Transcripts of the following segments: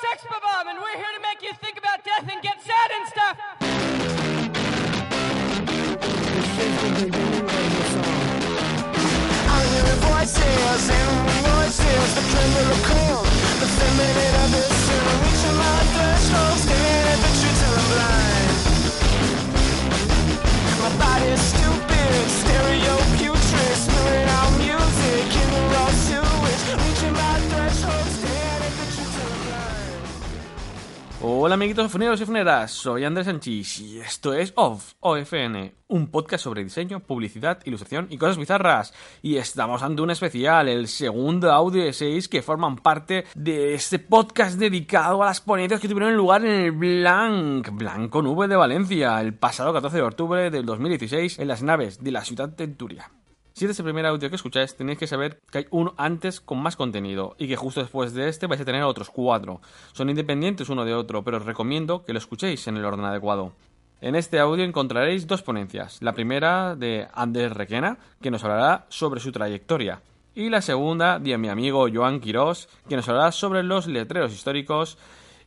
Sex Bomb, and we're here to make you think about death and get sad and stuff. I'm hearing voices and voices, the tremble of cold, the feminine ambition, reaching my threshold, Hola amiguitos funeros y funeras, soy Andrés Sanchis y esto es OFF, OFN, un podcast sobre diseño, publicidad, ilustración y cosas bizarras. Y estamos ante un especial, el segundo audio de seis que forman parte de este podcast dedicado a las ponencias que tuvieron lugar en el Blanc, Blanc con V de Valencia, el pasado 14 de octubre del 2016 en las naves de la ciudad de Turia. Si este es el primer audio que escucháis, tenéis que saber que hay uno antes con más contenido y que justo después de este vais a tener otros cuatro. Son independientes uno de otro, pero os recomiendo que lo escuchéis en el orden adecuado. En este audio encontraréis dos ponencias. La primera de Andrés Requena, que nos hablará sobre su trayectoria. Y la segunda de mi amigo Joan Quirós, que nos hablará sobre los letreros históricos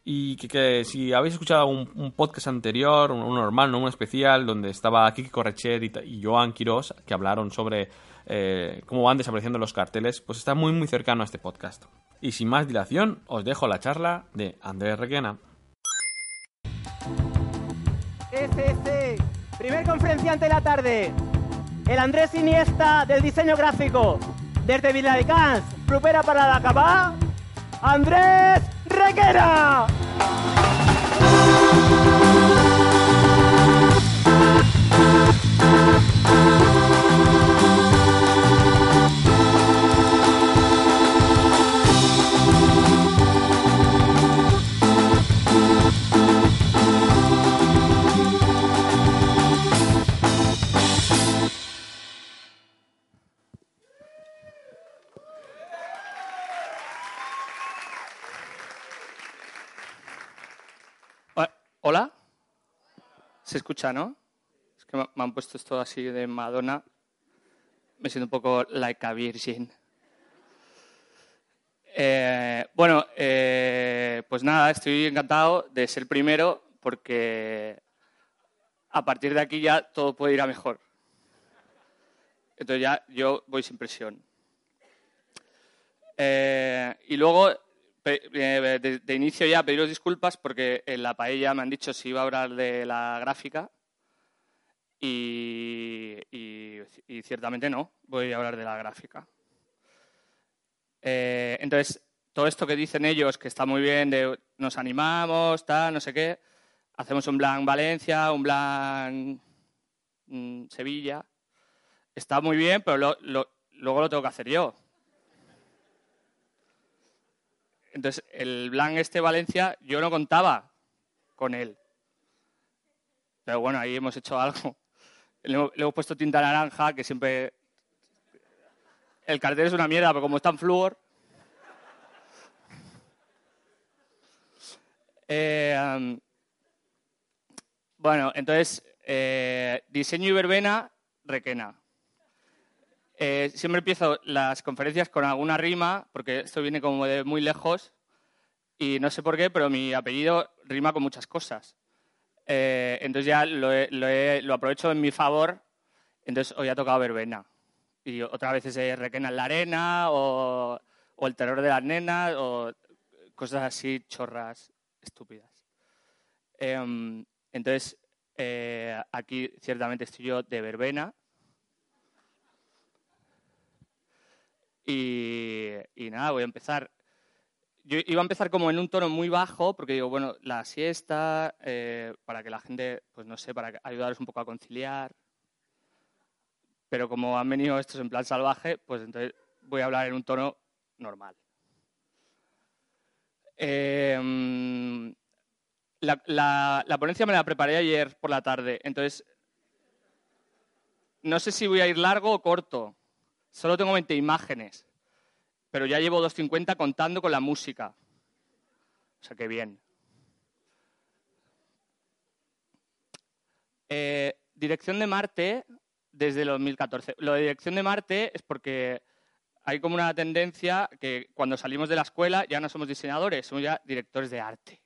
y que, que si habéis escuchado un, podcast anterior, un, normal, no un especial, donde estaba Kiki Correchet y, Joan Quirós, que hablaron sobre eh, cómo van desapareciendo los carteles, pues está muy muy cercano a este podcast. Y sin más dilación, os dejo la charla de Andrés Requena. Este, primer conferenciante de la tarde, el Andrés Iniesta del diseño gráfico. Desde Viladecans, Propera para la Cabá, Andrés Requena. ¿Hola? ¿Se escucha, no? Es que me han puesto esto así de Madonna. Me siento un poco like a virgin. Eh, bueno, eh, pues nada, estoy encantado de ser primero porque a partir de aquí ya todo puede ir a mejor. Entonces ya yo voy sin presión. Eh, y luego, de, de inicio ya, pediros disculpas porque en la paella me han dicho si iba a hablar de la gráfica y, ciertamente no, voy a hablar de la gráfica. Eh, entonces, todo esto que dicen ellos, que está muy bien, de nos animamos, tal, no sé qué, hacemos un plan Valencia, un plan mm, Sevilla, está muy bien, pero luego lo tengo que hacer yo. Entonces, el Blanc este Valencia, yo no contaba con él. Pero bueno, ahí hemos hecho algo. Le hemos, puesto tinta naranja, que siempre... El cartel es una mierda, pero como está en flúor... Eh, bueno, entonces, eh, diseño y verbena, requena. Eh, siempre empiezo las conferencias con alguna rima, porque esto viene como de muy lejos, y no sé por qué, pero mi apellido rima con muchas cosas. Eh, entonces ya lo, he- lo he- lo aprovecho en mi favor, entonces hoy ha tocado verbena. Y otras veces es requena en la arena, o, o el terror de las nenas, o cosas así chorras, estúpidas. Em, entonces, eh, aquí ciertamente estoy yo de verbena. Y, nada, voy a empezar. Yo iba a empezar como en un tono muy bajo, porque digo, bueno, la siesta, eh, para que la gente, pues no sé, para ayudaros un poco a conciliar. Pero como han venido estos en plan salvaje, pues entonces voy a hablar en un tono normal. Mm, la, la- la ponencia me la preparé ayer por la tarde, entonces no sé si voy a ir largo o corto. Solo tengo 20 imágenes, pero ya llevo 250 contando con la música. O sea que bien. Eh, dirección de Marte desde el 2014. Lo de dirección de Marte es porque hay como una tendencia que cuando salimos de la escuela ya no somos diseñadores, somos ya directores de arte.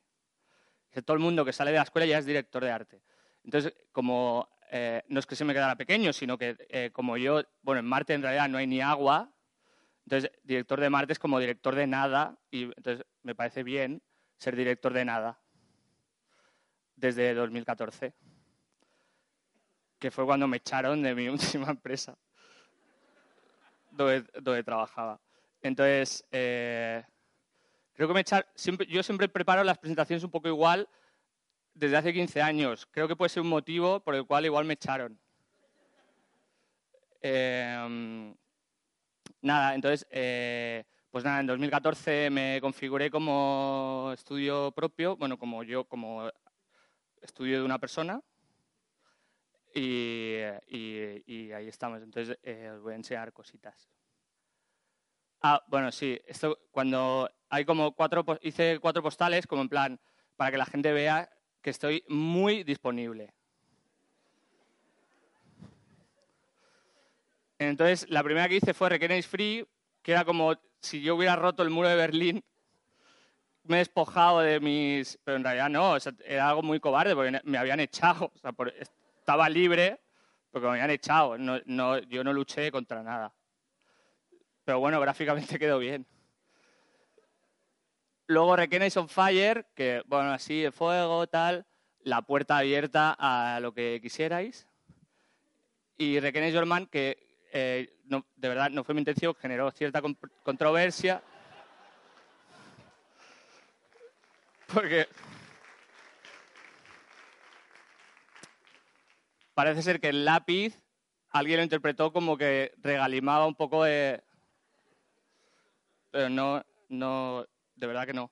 Todo el mundo que sale de la escuela ya es director de arte. Entonces, como eh, no es que se me quedara pequeño, sino que eh, como yo, bueno, en Marte en realidad no hay ni agua, entonces director de Marte es como director de nada, y entonces me parece bien ser director de nada desde 2014, que fue cuando me echaron de mi última empresa donde, donde trabajaba. Entonces, eh, creo que me echaron, siempre, yo siempre preparo las presentaciones un poco igual desde hace 15 años. Creo que puede ser un motivo por el cual igual me echaron. Eh, nada, entonces, eh, pues nada, en 2014 me configuré como estudio propio, bueno, como yo, como estudio de una persona. Y, ahí estamos. Entonces, eh, os voy a enseñar cositas. Ah, bueno, sí. Esto cuando hay como cuatro, hice cuatro postales, como en plan, para que la gente vea que estoy muy disponible. Entonces, la primera que hice fue Requeréis Free, que era como si yo hubiera roto el muro de Berlín, me he despojado de mis... Pero en realidad no, o sea, era algo muy cobarde, porque me habían echado, estaba libre, porque me habían echado, no, no- yo no luché contra nada. Pero bueno, gráficamente quedó bien. Luego Requenéis on Fire, que bueno, así de fuego, tal, la puerta abierta a lo que quisierais. Y Requenéis German, que eh, de verdad no fue mi intención, generó cierta con- controversia. Porque parece ser que el lápiz alguien lo interpretó como que regalimaba un poco de... Pero no, no, de verdad que no.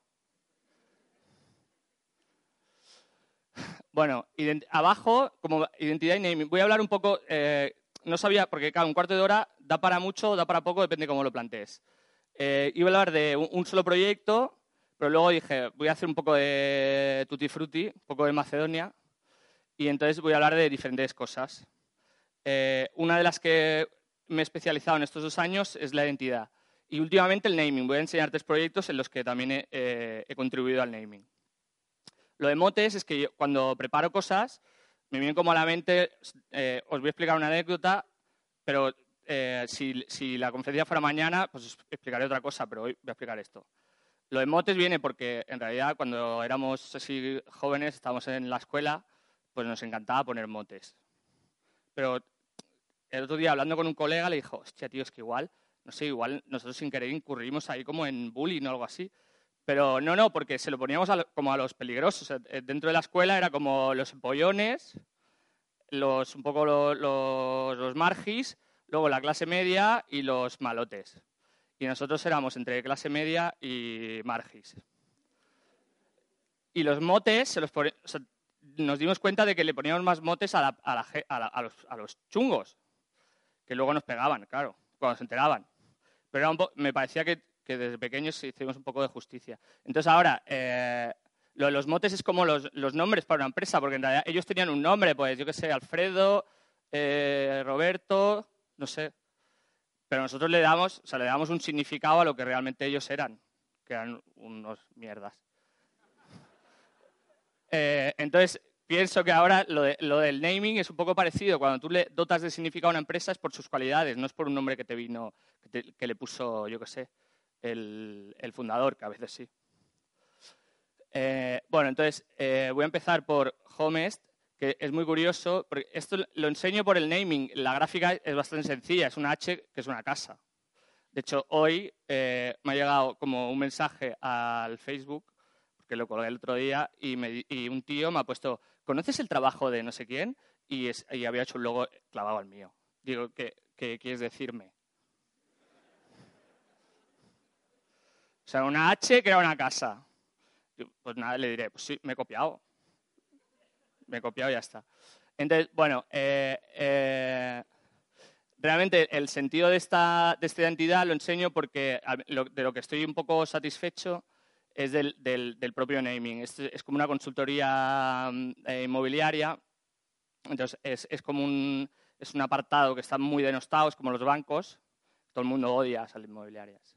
Bueno, abajo, como identidad y naming. Voy a hablar un poco, eh, no sabía, porque claro, un cuarto de hora da para mucho da para poco, depende cómo lo plantees. Eh, iba a hablar de un, un solo proyecto, pero luego dije, voy a hacer un poco de Tutti Frutti, un poco de Macedonia, y entonces voy a hablar de diferentes cosas. Eh, una de las que me he especializado en estos dos años es la identidad. Y últimamente el naming. Voy a enseñar tres proyectos en los que también he, eh, contribuido al naming. Lo de motes es que cuando preparo cosas, me vienen como a la mente, eh, os voy a explicar una anécdota, pero eh, si, la conferencia fuera mañana, pues explicaré otra cosa, pero hoy voy a explicar esto. Lo de motes viene porque en realidad cuando éramos jóvenes, estábamos en la escuela, pues nos encantaba poner motes. Pero el otro día hablando con un colega le dijo, hostia, tío, es que igual, no sé, igual nosotros sin querer incurrimos ahí como en bullying o algo así. Pero no, no, porque se lo poníamos a como a los peligrosos. Eh, eh, Dentro de la escuela era como los empollones, los, un poco lo- los, los margis, luego la clase media y los malotes. Y nosotros éramos entre clase media y margis. Y los motes, se los nos dimos cuenta de que le poníamos más motes a, la- a la a los, a los chungos, que luego nos pegaban, claro, cuando se enteraban. Pero me parecía que, desde pequeños hicimos un poco de justicia. Entonces ahora, eh, lo de los motes es como los, los nombres para una empresa, porque en realidad ellos tenían un nombre, pues yo qué sé, Alfredo, eh, Roberto, no sé. Pero nosotros le damos, o sea, le damos un significado a lo que realmente ellos eran, que eran unos mierdas. Eh, entonces, pienso que ahora lo, de- lo del naming es un poco parecido. Cuando tú le dotas de significado a una empresa es por sus cualidades, no es por un nombre que te vino, que, que le puso, yo qué sé, el, el fundador, que a veces sí. Eh, bueno, entonces eh, voy a empezar por Homest, que es muy curioso, porque esto lo enseño por el naming. La gráfica es bastante sencilla, es una H que es una casa. De hecho, hoy eh, me ha llegado como un mensaje al Facebook, porque lo colgué el otro día, y, me y un tío me ha puesto, ¿conoces el trabajo de no sé quién? Y, es- y había hecho un logo clavado al mío. Digo, ¿qué, quieres decirme? O sea, una H que era una casa. Pues nada, le diré, pues sí, me he copiado. Me he copiado y ya está. Entonces, bueno, eh, eh, realmente el sentido de esta, de esta identidad lo enseño porque de lo que estoy un poco satisfecho es del, del- propio naming. Es, es como una consultoría mm, eh, inmobiliaria, entonces es, es como un, es un apartado que está muy denostado, como los bancos, todo el mundo odia las inmobiliarias.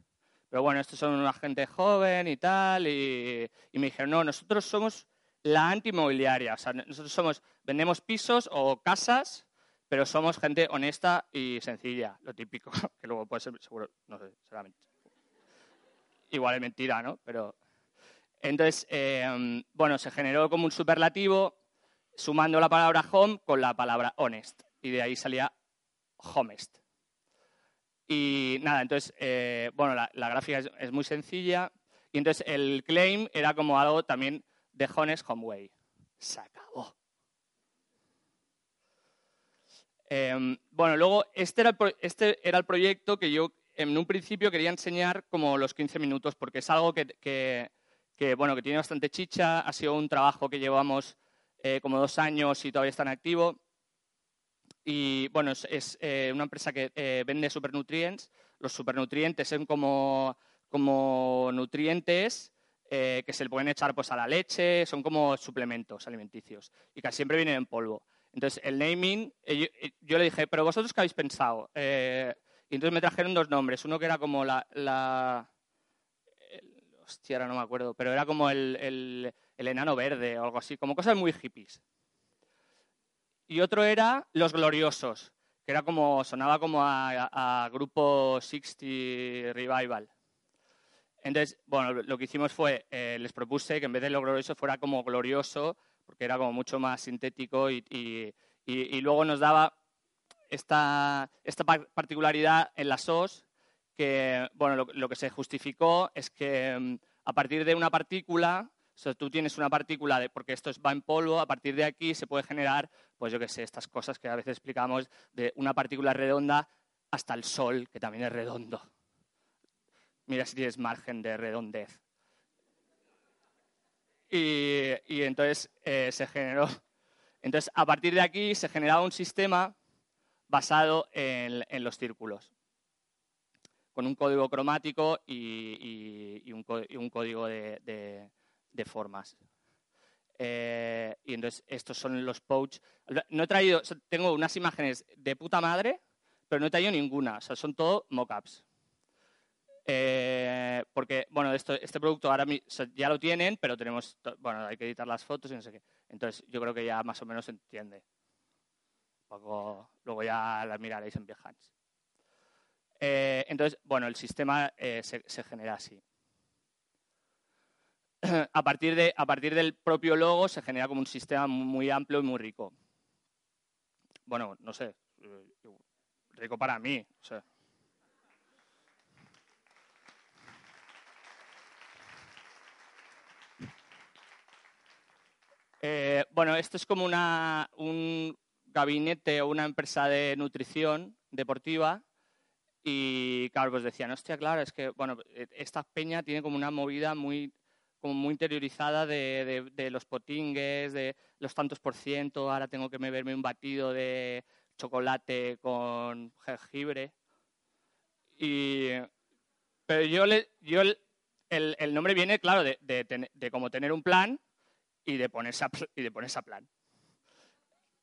Pero bueno, estos son una gente joven y tal, y, y me dijeron, no, nosotros somos la anti-inmobiliaria. O sea, nosotros somos, vendemos pisos o casas, pero somos gente honesta y sencilla, lo típico, que luego puede ser, seguro, no sé, será mentira. Igual es mentira, ¿no? Pero entonces, eh, bueno, se generó como un superlativo sumando la palabra home con la palabra honest. Y de ahí salía homest. Y nada, entonces, eh, bueno, la, gráfica es, muy sencilla. Y entonces el claim era como algo también de honest homeway. Se acabó. Eh, bueno, luego este era, el, pro- este era el proyecto que yo en un principio quería enseñar como los 15 minutos, porque es algo que- que, bueno, que tiene bastante chicha, ha sido un trabajo que llevamos eh, como dos años y todavía está en activo. Y bueno, es, es, eh, una empresa que eh, vende supernutrientes. Los supernutrientes son como, como nutrientes eh, que se le pueden echar pues, a la leche, son como suplementos alimenticios y casi siempre vienen en polvo. Entonces, el naming, eh, yo, eh, yo le dije, pero vosotros qué habéis pensado? Eh, y entonces me trajeron dos nombres. Uno que era como la... la hostia, ahora no me acuerdo, pero era como el, el- el enano verde o algo así, como cosas muy hippies. Y otro era Los Gloriosos, que era como, sonaba como a, a- grupo 60 Revival. Entonces, bueno, lo- que hicimos fue, eh, les propuse que en vez de lo glorioso fuera como glorioso, porque era como mucho más sintético y, y- y- y luego nos daba esta, esta par- particularidad en las SOS, que, bueno, lo, que se justificó es que mm, a partir de una partícula, o tú tienes una partícula, de, porque esto es- va en polvo, a partir de aquí se puede generar, pues yo qué sé, estas cosas que a veces explicamos, de una partícula redonda hasta el Sol, que también es redondo. Mira si tienes margen de redondez. Y, y entonces eh, se generó. Entonces, a partir de aquí se generaba un sistema basado en, en los círculos, con un código cromático y, un, código de, formas. Eh, y entonces, estos son los pouch. No he traído, tengo unas imágenes de puta madre, pero no he traído ninguna. O sea, son todo mockups. Eh, porque, bueno, esto, este producto ahora ya lo tienen, pero tenemos, bueno, hay que editar las fotos y no sé qué. Entonces, yo creo que ya más o menos se entiende. Un poco- luego ya las miraréis en Behance. Eh, entonces, bueno, el sistema eh, se, genera así. A partir, de, a partir del propio logo se genera como un sistema muy amplio y muy rico. Bueno, no sé, eh, rico para mí. O sea. Bueno, esto es como una, un gabinete o una empresa de nutrición deportiva y claro, pues decían, hostia, claro, es que bueno, eh, esta peña tiene como una movida muy, como muy interiorizada de, de- los potingues, de los tantos por ciento, ahora tengo que beberme un batido de chocolate con jengibre. Y, pero yo, le, yo el, el- nombre viene, claro, de, de, como tener un plan y de ponerse a, y de ponerse a plan.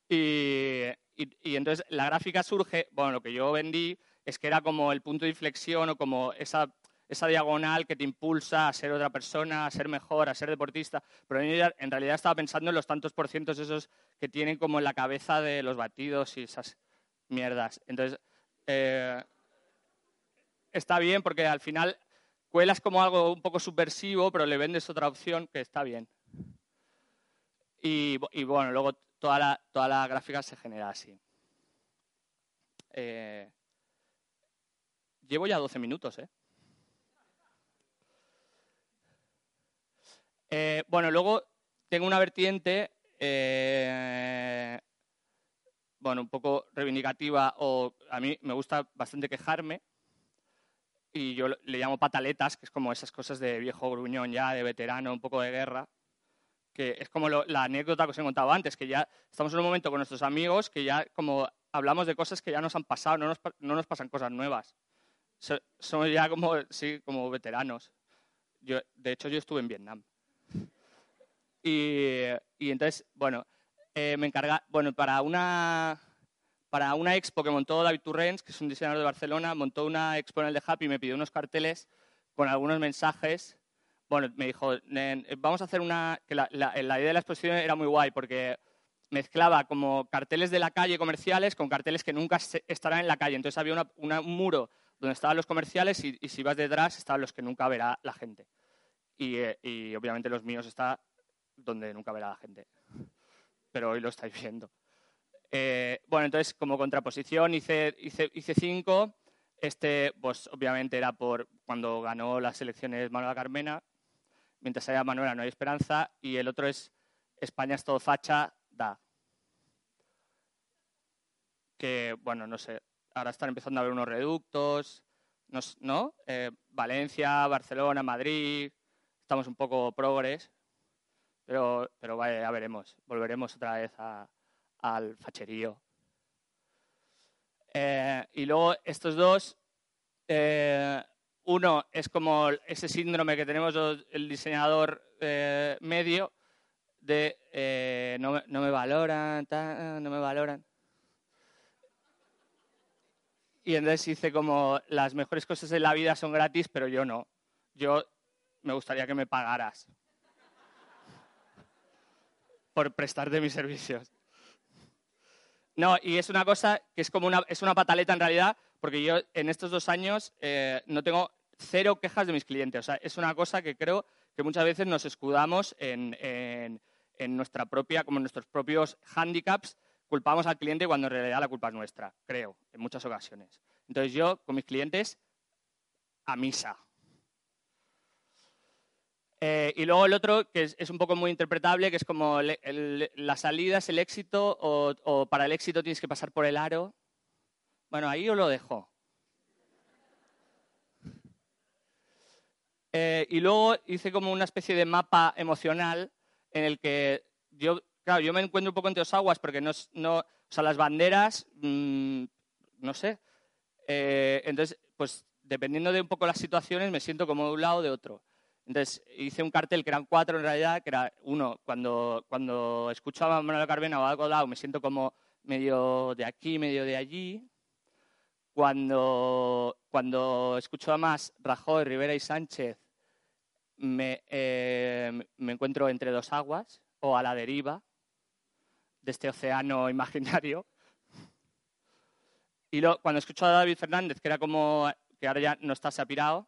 Y- y entonces la gráfica surge, bueno, lo que yo vendí es que era como el punto de inflexión o como esa, esa diagonal que te impulsa a ser otra persona, a ser mejor, a ser deportista. Pero en realidad estaba pensando en los tantos por cientos esos que tienen como en la cabeza de los batidos y esas mierdas. Entonces, eh, está bien porque al final cuelas como algo un poco subversivo, pero le vendes otra opción que está bien. Y, y bueno, luego toda la, toda la gráfica se genera así. Eh, llevo ya 12 minutos, ¿eh? Eh, bueno, luego tengo una vertiente, eh, bueno, un poco reivindicativa, o a mí me gusta bastante quejarme, y yo le llamo pataletas, que es como esas cosas de viejo gruñón ya, de veterano, un poco de guerra, que es como lo- la anécdota que os he contado antes, que ya estamos en un momento con nuestros amigos que ya como hablamos de cosas que ya nos han pasado, no nos, no nos pasan cosas nuevas. So- somos ya como, sí, como veteranos. Yo, de hecho, yo estuve en Vietnam. Y, y entonces, bueno, eh, me encarga, bueno, para una, para una expo que montó David Turrens, que es un diseñador de Barcelona, montó una expo en el de Happy y me pidió unos carteles con algunos mensajes. Bueno, me dijo, "Nen, eh, vamos a hacer una... que la, la- la idea de la exposición era muy guay porque mezclaba como carteles de la calle comerciales con carteles que nunca estarán en la calle. Entonces había una- una- un muro donde estaban los comerciales y, si vas detrás estaban los que nunca verá la gente. Y, eh, y obviamente los míos está donde nunca verá la gente. Pero hoy lo estáis viendo. Eh, bueno, entonces como contraposición hice, hice, hice cinco. Este, pues obviamente era por cuando ganó las elecciones Manuela Carmena. Mientras haya Manuela no hay esperanza. Y el otro es España es todo facha, da. Que, bueno, no sé, ahora están empezando a haber unos reductos, no. Eh, Valencia, Barcelona, Madrid, estamos un poco progres, pero, pero vaya, ya veremos, volveremos otra vez al facherío. Eh, y luego estos dos, eh, uno es como ese síndrome que tenemos el diseñador medio de no, me- valoran, no me valoran. Y entonces hice como las mejores cosas de la vida son gratis, pero yo no. Yo me gustaría que me pagaras por prestarte mis servicios. No, y es una cosa que es como una, es una pataleta en realidad, porque yo en estos dos años eh, no tengo cero quejas de mis clientes. O sea, es una cosa que creo que muchas veces nos escudamos en, en- en nuestra propia, como en nuestros propios handicaps, culpamos al cliente cuando en realidad la culpa es nuestra, creo, en muchas ocasiones. Entonces yo, con mis clientes, a misa. Eh, y luego el otro, que es, un poco muy interpretable, que es como el- la salida es el éxito o, para el éxito tienes que pasar por el aro. Bueno, ahí os lo dejo. Eh, y luego hice como una especie de mapa emocional en el que yo, claro, yo me encuentro un poco entre dos aguas porque no, no o sea, las banderas, mm, no sé. Eh, entonces, pues dependiendo de un poco las situaciones, me siento como de un lado o de otro. Entonces, hice un cartel que eran cuatro en realidad, que era uno, cuando, cuando escucho a Manuel Carmena o algo lado, me siento como medio de aquí, medio de allí. Cuando, cuando escucho a más Rajoy, Rivera y Sánchez, me, eh, me encuentro entre dos aguas o a la deriva de este océano imaginario. Y luego, cuando escucho a David Fernández, que era como, que ahora ya no está, se ha pirado,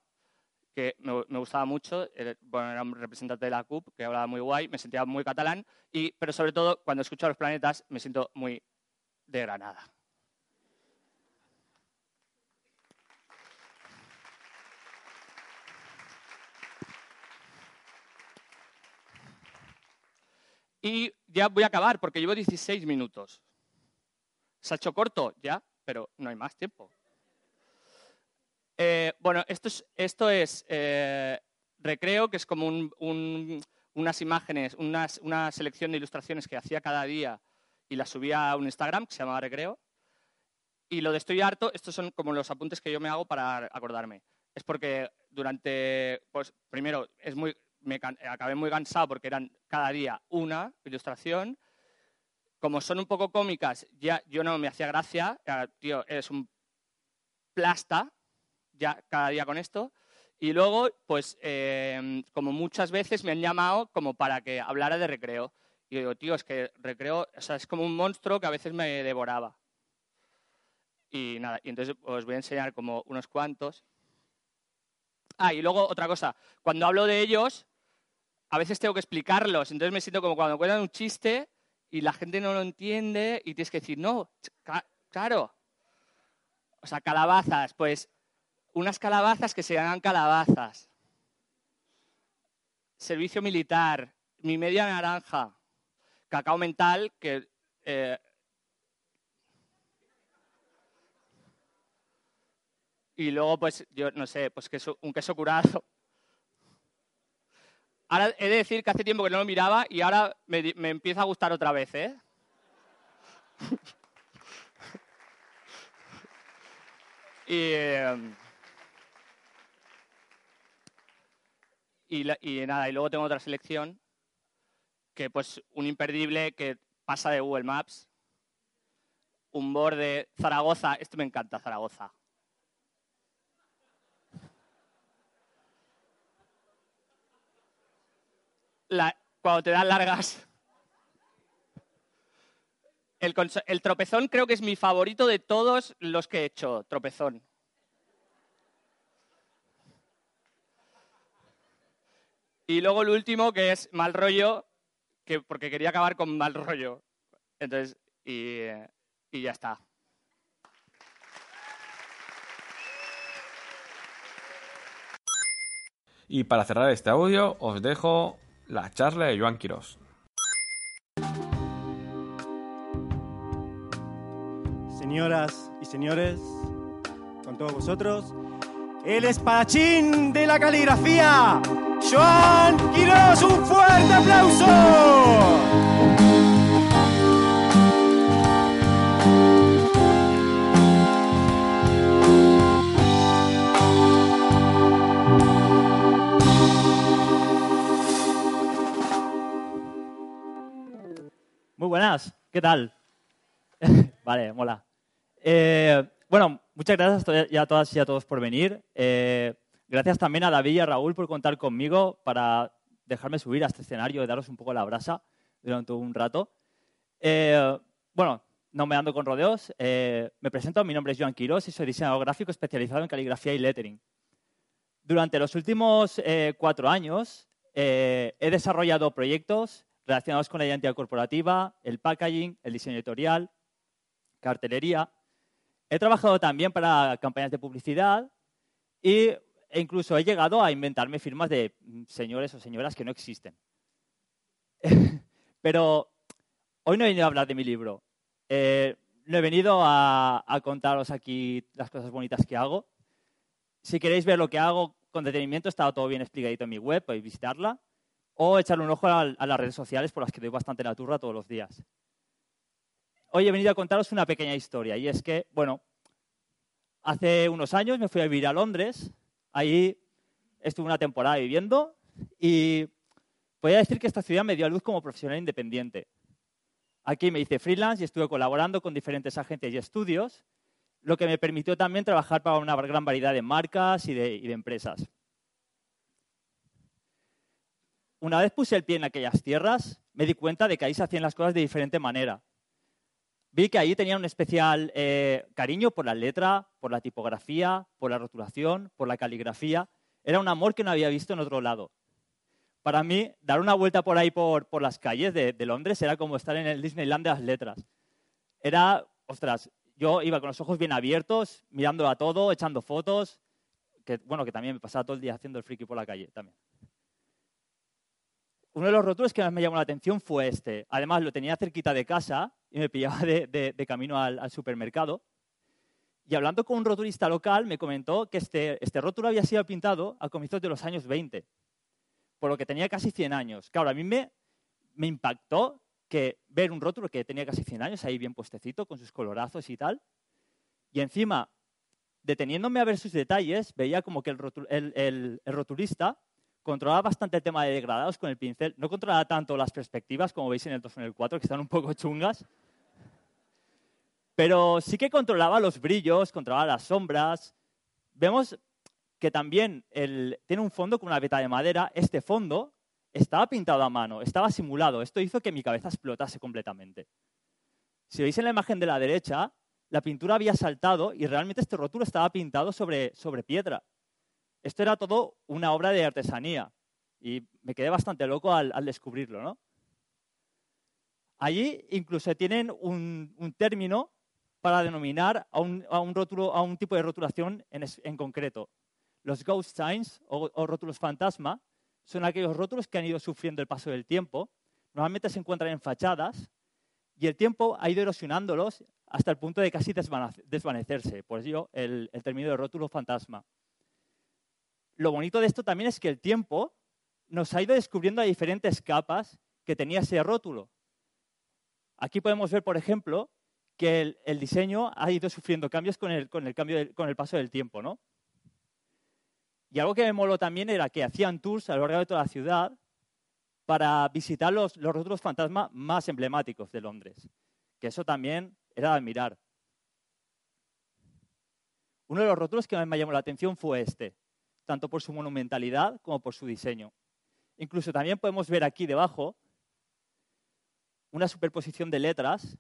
que me, gustaba mucho, bueno, era un representante de la CUP, que hablaba muy guay, me sentía muy catalán, y, pero sobre todo, cuando escucho a los planetas, me siento muy de Granada. Y ya voy a acabar porque llevo 16 minutos. Se ha hecho corto, ya, pero no hay más tiempo. Eh, bueno, esto es, esto es eh, Recreo, que es como un- un- unas imágenes, una selección de ilustraciones que hacía cada día y las subía a un Instagram que se llamaba Recreo. Y lo de estoy harto, estos son como los apuntes que yo me hago para acordarme. Es porque durante, pues primero, es muy, me can- acabé muy cansado porque eran cada día una ilustración. Como son un poco cómicas, ya yo no me hacía gracia. Tío, eres un plasta, ya cada día con esto. Y luego, pues, eh, como muchas veces me han llamado como para que hablara de recreo. Y digo, tío, es que recreo, o sea, es como un monstruo que a veces me devoraba. Y nada, y entonces os voy a enseñar como unos cuantos. Ah, y luego otra cosa, cuando hablo de ellos, a veces tengo que explicarlos, entonces me siento como cuando cuentan un chiste y la gente no lo entiende y tienes que decir, no, claro. O sea, calabazas, pues unas calabazas que se llaman calabazas. Servicio militar, mi media naranja, cacao mental, que eh, Y luego, pues, yo no sé, pues queso, un queso curado. Ahora he de decir que hace tiempo que no lo miraba y ahora me, me empieza a gustar otra vez, ¿eh? y, la- y nada, y luego tengo otra selección que pues un imperdible que pasa de Google Maps. un borde, Zaragoza, esto me encanta, Zaragoza. Cuando te dan largas. El, tropezón creo que es mi favorito de todos los que he hecho, tropezón. Y luego el último, que es mal rollo, que, porque quería acabar con mal rollo. Entonces, y ya está. Y para cerrar este audio, os dejo la charla de Joan Quirós. Señoras y señores, con todos vosotros, el espadachín de la caligrafía, Joan Quirós, un fuerte aplauso. Muy buenas, ¿qué tal? vale, mola. Eh, bueno, muchas gracias a todas y a todos por venir. Eh, gracias también a David y a Raúl por contar conmigo para dejarme subir a este escenario y daros un poco la brasa durante un rato. Eh, bueno, no me ando con rodeos. me presento, mi nombre es Joan Quirós y soy diseñador gráfico especializado en caligrafía y lettering. Durante los últimos cuatro años he desarrollado proyectos relacionados con la identidad corporativa, el packaging, el diseño editorial, cartelería. He trabajado también para campañas de publicidad y, e incluso he llegado a inventarme firmas de mm, señores o señoras que no existen. Pero hoy no he venido a hablar de mi libro. Eh, no he venido a, a contaros aquí las cosas bonitas que hago. Si queréis ver lo que hago con detenimiento, está todo bien explicadito en mi web, podéis visitarla. O echarle un ojo a, las redes sociales por las que doy bastante la turra todos los días. Hoy he venido a contaros una pequeña historia y es que, bueno, hace unos años me fui a vivir a Londres, ahí estuve una temporada viviendo y podría decir que esta ciudad me dio a luz como profesional independiente. Aquí me hice freelance y estuve colaborando con diferentes agencias y estudios, lo que me permitió también trabajar para una gran variedad de marcas y de empresas. Una vez puse el pie en aquellas tierras, me di cuenta de que ahí se hacían las cosas de diferente manera. Vi que ahí tenía un especial eh, cariño por la letra, por la tipografía, por la rotulación, por la caligrafía. Era un amor que no había visto en otro lado. Para mí, dar una vuelta por ahí por, las calles de, de Londres era como estar en el Disneyland de las letras. Era, ostras, yo iba con los ojos bien abiertos, mirando a todo, echando fotos, que bueno, que también me pasaba todo el día haciendo el friki por la calle también. Uno de los rótulos que más me llamó la atención fue este. Además, lo tenía cerquita de casa y me pillaba de, camino al, supermercado. Y hablando con un rotulista local, me comentó que este, este rótulo había sido pintado a comienzos de los años 20, por lo que tenía casi 100 años. Claro, a mí me, me impactó que ver un rótulo que tenía casi 100 años ahí bien puestecito, con sus colorazos y tal. Y encima, deteniéndome a ver sus detalles, veía como que el, rotu- el- el- el rotulista controlaba bastante el tema de degradados con el pincel. No controlaba tanto las perspectivas, como veis en el 2 o en el 4, que están un poco chungas. Pero sí que controlaba los brillos, controlaba las sombras. Vemos que también tiene un fondo con una veta de madera. Este fondo estaba pintado a mano, estaba simulado. Esto hizo que mi cabeza explotase completamente. Si veis en la imagen de la derecha, la pintura había saltado y realmente este rótulo estaba pintado sobre, sobre piedra. Esto era todo una obra de artesanía y me quedé bastante loco al, descubrirlo. ¿no? Allí incluso tienen un, término para denominar a un, tipo de rotulación en, concreto. Los ghost signs o, rótulos fantasma son aquellos rótulos que han ido sufriendo el paso del tiempo. Normalmente se encuentran en fachadas y el tiempo ha ido erosionándolos hasta el punto de casi desvanecerse. Por ello, el, el término de rótulo fantasma. Lo bonito de esto también es que el tiempo nos ha ido descubriendo a diferentes capas que tenía ese rótulo. Aquí podemos ver, por ejemplo, que el, diseño ha ido sufriendo cambios con el, paso del tiempo, ¿no? Y algo que me moló también era que hacían tours a lo largo de toda la ciudad para visitar los, los rótulos fantasma más emblemáticos de Londres. Que eso también era de admirar. Uno de los rótulos que más me llamó la atención fue este, tanto por su monumentalidad como por su diseño. Incluso también podemos ver aquí debajo una superposición de letras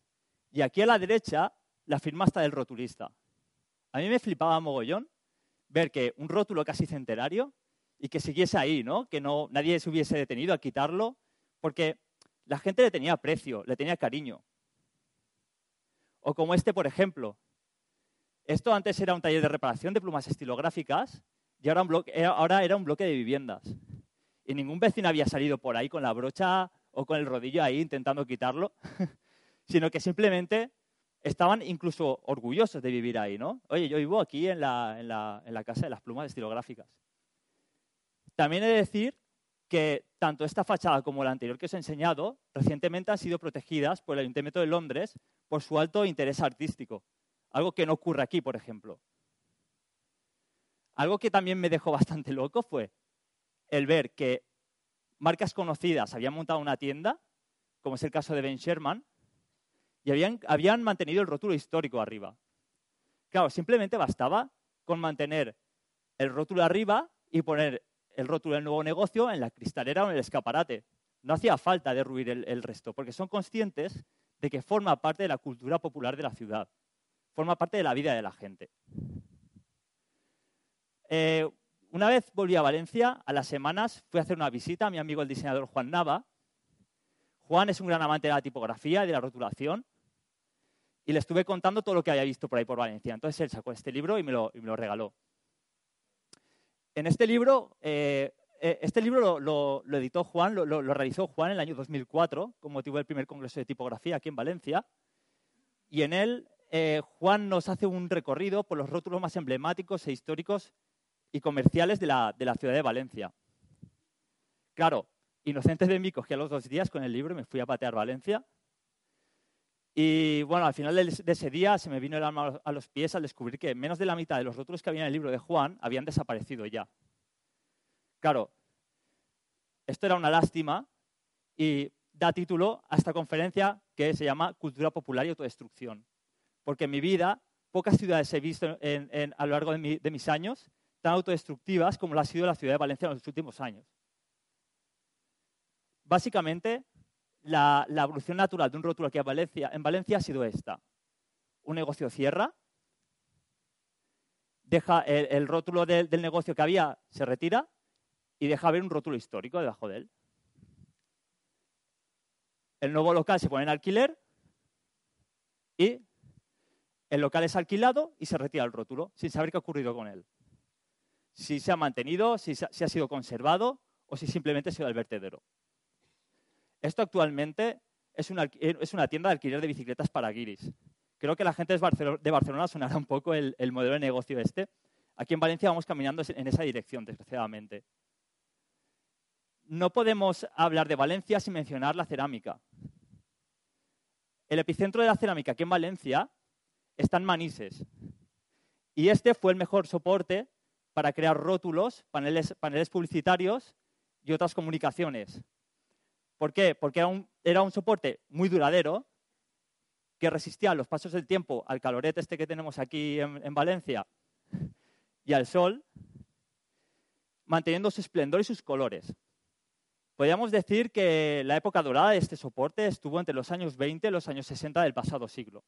y aquí a la derecha la firma está del rotulista. A mí me flipaba mogollón ver que un rótulo casi centenario y que siguiese ahí, ¿no? Que no, nadie se hubiese detenido a quitarlo, porque la gente le tenía aprecio, le tenía cariño. O como este, por ejemplo. Esto antes era un taller de reparación de plumas estilográficas y era- ahora era un bloque de viviendas. Y ningún vecino había salido por ahí con la brocha o con el rodillo ahí intentando quitarlo, sino que simplemente estaban incluso orgullosos de vivir ahí, ¿no? Oye, yo vivo aquí en la, en la- en la casa de las plumas estilográficas. También he de decir que tanto esta fachada como la anterior que os he enseñado recientemente han sido protegidas por el Ayuntamiento de Londres por su alto interés artístico, algo que no ocurre aquí, por ejemplo. Algo que también me dejó bastante loco fue el ver que marcas conocidas habían montado una tienda, como es el caso de Ben Sherman, y habían, habían mantenido el rótulo histórico arriba. Claro, simplemente bastaba con mantener el rótulo arriba y poner el rótulo del nuevo negocio en la cristalera o en el escaparate. No hacía falta derruir el, el resto, porque son conscientes de que forma parte de la cultura popular de la ciudad, forma parte de la vida de la gente. Eh, una vez volví a Valencia, a las semanas fui a hacer una visita a mi amigo el diseñador Juan Nava. Juan es un gran amante de la tipografía y de la rotulación, y le estuve contando todo lo que había visto por ahí por Valencia. Entonces él sacó este libro y me lo, regaló. En este libro, eh, eh, este libro lo, editó Juan, lo, realizó Juan en el año 2004, con motivo del primer congreso de tipografía aquí en Valencia. Y en él, Juan nos hace un recorrido por los rótulos más emblemáticos e históricos y comerciales de la, de la ciudad de Valencia. Claro, inocente de mí, cogí a los dos días con el libro y me fui a patear Valencia. Y bueno, al final de ese día se me vino el alma a los pies al descubrir que menos de la mitad de los rótulos que había en el libro de Juan habían desaparecido ya. Claro, esto era una lástima y da título a esta conferencia que se llama Cultura Popular y Autodestrucción. Porque en mi vida, pocas ciudades he visto a lo largo de, mi- de mis años tan autodestructivas como lo ha sido la ciudad de Valencia en los últimos años. Básicamente, la, evolución natural de un rótulo aquí en Valencia, en Valencia ha sido esta. Un negocio cierra, deja el, rótulo del- del negocio que había, se retira y deja ver un rótulo histórico debajo de él. El nuevo local se pone en alquiler y el local es alquilado y se retira el rótulo sin saber qué ha ocurrido con él. Si se ha mantenido, si, se ha- si ha sido conservado o si simplemente se ha ido al vertedero. Esto actualmente es una, tienda de alquiler de bicicletas para guiris. Creo que la gente de Barcelona sonará un poco el, el modelo de negocio este. Aquí en Valencia vamos caminando en esa dirección, desgraciadamente. No podemos hablar de Valencia sin mencionar la cerámica. El epicentro de la cerámica aquí en Valencia está en Manises. Y este fue el mejor soporte para crear rótulos, paneles, paneles publicitarios y otras comunicaciones. ¿Por qué? Porque era un, soporte muy duradero, que resistía a los pasos del tiempo, al calorete este que tenemos aquí en, en Valencia y al sol, manteniendo su esplendor y sus colores. Podríamos decir que la época dorada de este soporte estuvo entre los años 20 y los años 60 del pasado siglo.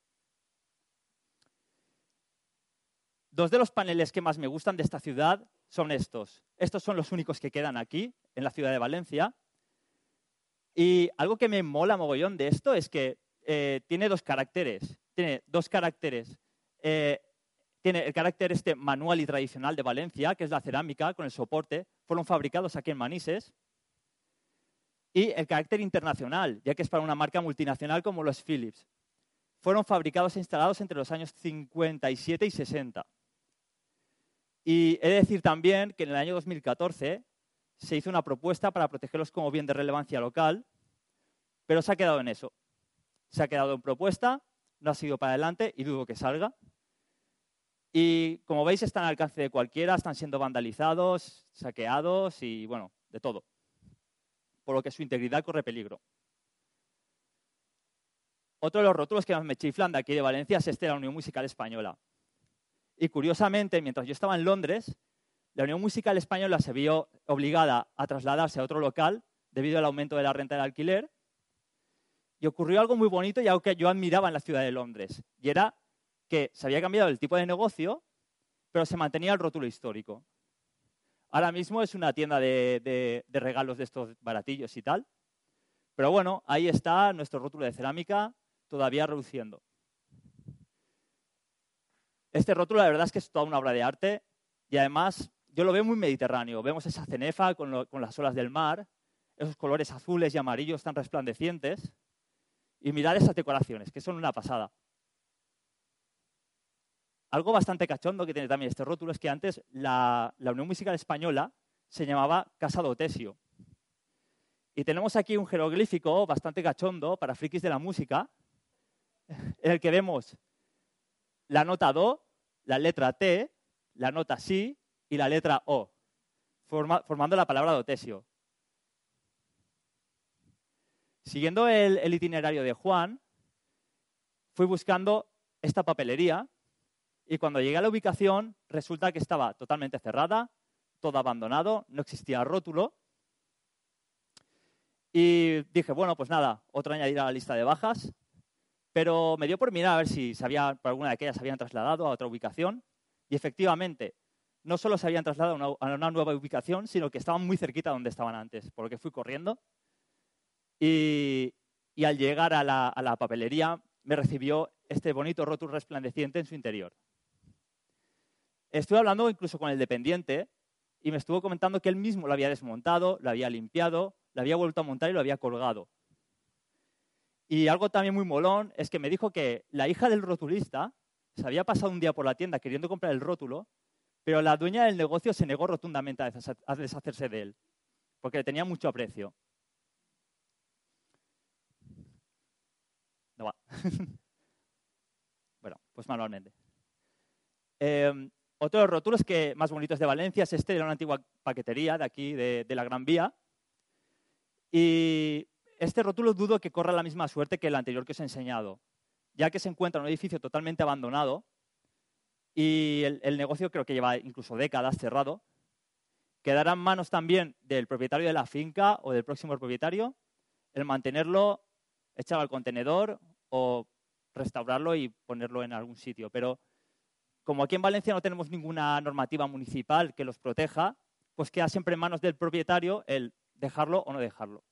Dos de los paneles que más me gustan de esta ciudad son estos. Estos son los únicos que quedan aquí, en la ciudad de Valencia. Y algo que me mola mogollón de esto es que eh, tiene dos caracteres. Tiene dos caracteres. Eh, tiene el carácter este manual y tradicional de Valencia, que es la cerámica con el soporte. Fueron fabricados aquí en Manises. Y el carácter internacional, ya que es para una marca multinacional como los Philips. Fueron fabricados e instalados entre los años 57 y 60. Y he de decir también que en el año 2014 se hizo una propuesta para protegerlos como bien de relevancia local, pero se ha quedado en eso. Se ha quedado en propuesta, no ha sido para adelante y dudo que salga. Y como veis, están al alcance de cualquiera, están siendo vandalizados, saqueados y, bueno, de todo. Por lo que su integridad corre peligro. Otro de los rótulos que más me chiflan de aquí de Valencia es este de la Unión Musical Española. Y curiosamente, mientras yo estaba en Londres, la Unión Musical Española se vio obligada a trasladarse a otro local debido al aumento de la renta del alquiler. Y ocurrió algo muy bonito y algo que yo admiraba en la ciudad de Londres. Y era que se había cambiado el tipo de negocio, pero se mantenía el rótulo histórico. Ahora mismo es una tienda de, de- de regalos de estos baratillos y tal. Pero bueno, ahí está nuestro rótulo de cerámica todavía reduciendo. Este rótulo la verdad es que es toda una obra de arte y además yo lo veo muy mediterráneo. Vemos esa cenefa con, las olas del mar, esos colores azules y amarillos tan resplandecientes y mirad esas decoraciones, que son una pasada. Algo bastante cachondo que tiene también este rótulo es que antes la, la Unión Musical Española se llamaba Casa Dotesio. Y tenemos aquí un jeroglífico bastante cachondo para frikis de la música, en el que vemos la nota Do, la letra T, la nota Si y la letra O, forma- formando la palabra Dotesio. Siguiendo el itinerario de Juan, fui buscando esta papelería y cuando llegué a la ubicación resulta que estaba totalmente cerrada, todo abandonado, no existía rótulo. Y dije, bueno, pues nada, otro añadir a la lista de bajas. Pero me dio por mirar a ver si se había, por alguna de aquellas se habían trasladado a otra ubicación. Y efectivamente, no solo se habían trasladado a una, nueva ubicación, sino que estaban muy cerquita donde estaban antes, por lo que fui corriendo. Y, al llegar a la, a la papelería me recibió este bonito rótulo resplandeciente en su interior. Estuve hablando incluso con el dependiente y me estuvo comentando que él mismo lo había desmontado, lo había limpiado, lo había vuelto a montar y lo había colgado. Y algo también muy molón es que me dijo que la hija del rotulista se había pasado un día por la tienda queriendo comprar el rótulo, pero la dueña del negocio se negó rotundamente a desha- a deshacerse de él, porque le tenía mucho aprecio. No va. bueno, pues manualmente. Eh, otro de los rótulos que más bonitos de Valencia es este de una antigua paquetería de aquí, de, de la Gran Vía. Y este rótulo dudo que corra la misma suerte que el anterior que os he enseñado, ya que se encuentra en un edificio totalmente abandonado y el, negocio creo que lleva incluso décadas cerrado. Quedará en manos también del propietario de la finca o del próximo propietario el mantenerlo, echarlo al contenedor o restaurarlo y ponerlo en algún sitio. Pero como aquí en Valencia no tenemos ninguna normativa municipal que los proteja, pues queda siempre en manos del propietario el dejarlo o no dejarlo.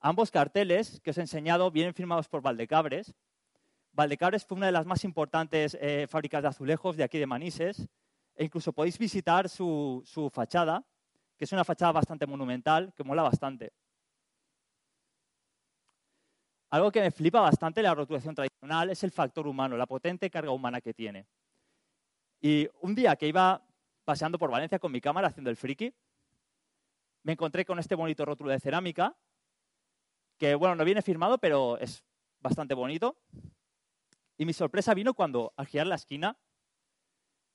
Ambos carteles que os he enseñado vienen firmados por Valdecabres. Valdecabres fue una de las más importantes eh, fábricas de azulejos de aquí de Manises e incluso podéis visitar su, su fachada, que es una fachada bastante monumental, que mola bastante. Algo que me flipa bastante la rotulación tradicional es el factor humano, la potente carga humana que tiene. Y un día que iba paseando por Valencia con mi cámara haciendo el friki, me encontré con este bonito rótulo de cerámica, que bueno, no viene firmado, pero es bastante bonito. Y mi sorpresa vino cuando, al girar la esquina,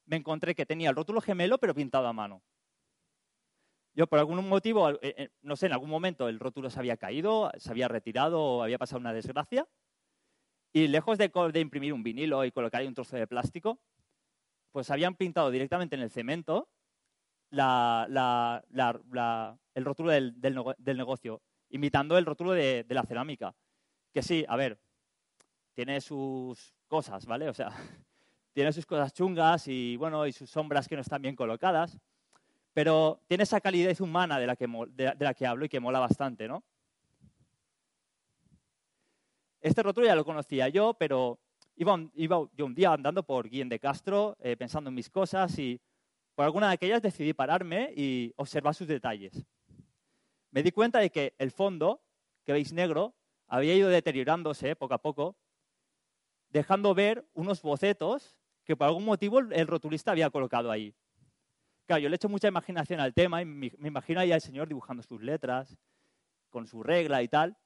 me encontré que tenía el rótulo gemelo, pero pintado a mano. Yo, por algún motivo, eh, eh, no sé, en algún momento el rótulo se había caído, se había retirado había pasado una desgracia. Y lejos de, imprimir un vinilo y colocar ahí un trozo de plástico, pues habían pintado directamente en el cemento el rótulo del negocio, imitando el rótulo de, la cerámica. Que sí, a ver, tiene sus cosas, ¿vale? O sea, tiene sus cosas chungas y, bueno, y sus sombras que no están bien colocadas, pero tiene esa calidez humana de la que, hablo y que mola bastante, ¿no? Este rótulo ya lo conocía yo, pero iba, un- yo un día andando por Guillén de Castro, eh, pensando en mis cosas y por alguna de aquellas decidí pararme y observar sus detalles. Me di cuenta de que el fondo, que veis negro, había ido deteriorándose poco a poco, dejando ver unos bocetos que por algún motivo el- rotulista había colocado ahí. Claro, yo le echo mucha imaginación al tema y me, imagino ahí al señor dibujando sus letras, con su regla y tal,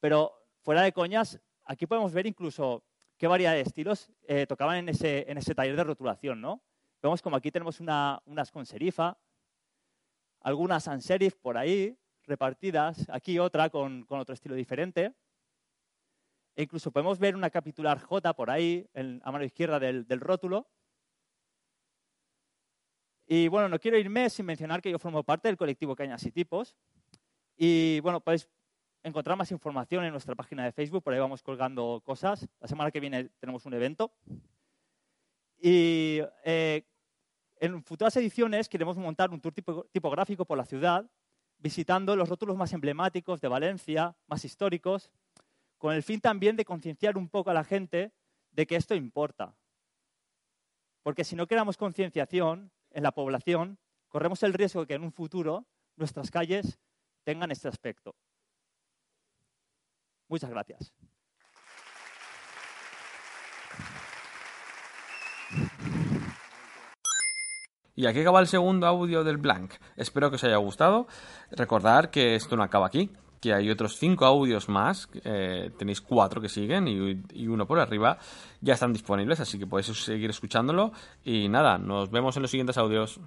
pero fuera de coñas, aquí podemos ver incluso qué variedad de estilos eh, tocaban en ese, en ese taller de rotulación, ¿no? Vemos como aquí tenemos una- unas con serifa, algunas sans serif por ahí repartidas, aquí otra con, otro estilo diferente. E incluso podemos ver una capitular J por ahí, en, a mano izquierda del, del rótulo. Y bueno, no quiero irme sin mencionar que yo formo parte del colectivo Cañas y Tipos. Y bueno, podéis encontrar más información en nuestra página de Facebook, por ahí vamos colgando cosas. La semana que viene tenemos un evento. Y eh, en futuras ediciones queremos montar un tour tipo- tipográfico por la ciudad, visitando los rótulos más emblemáticos de Valencia, más históricos, con el fin también de concienciar un poco a la gente de que esto importa. Porque si no creamos concienciación en la población, corremos el riesgo de que en un futuro nuestras calles tengan este aspecto. Muchas gracias. Y aquí acaba el segundo audio del Blank. Espero que os haya gustado. Recordar que esto no acaba aquí, que hay otros cinco audios más. eh, tenéis cuatro que siguen y, y uno por arriba. Ya están disponibles, así que podéis seguir escuchándolo. Y nada, nos vemos en los siguientes audios.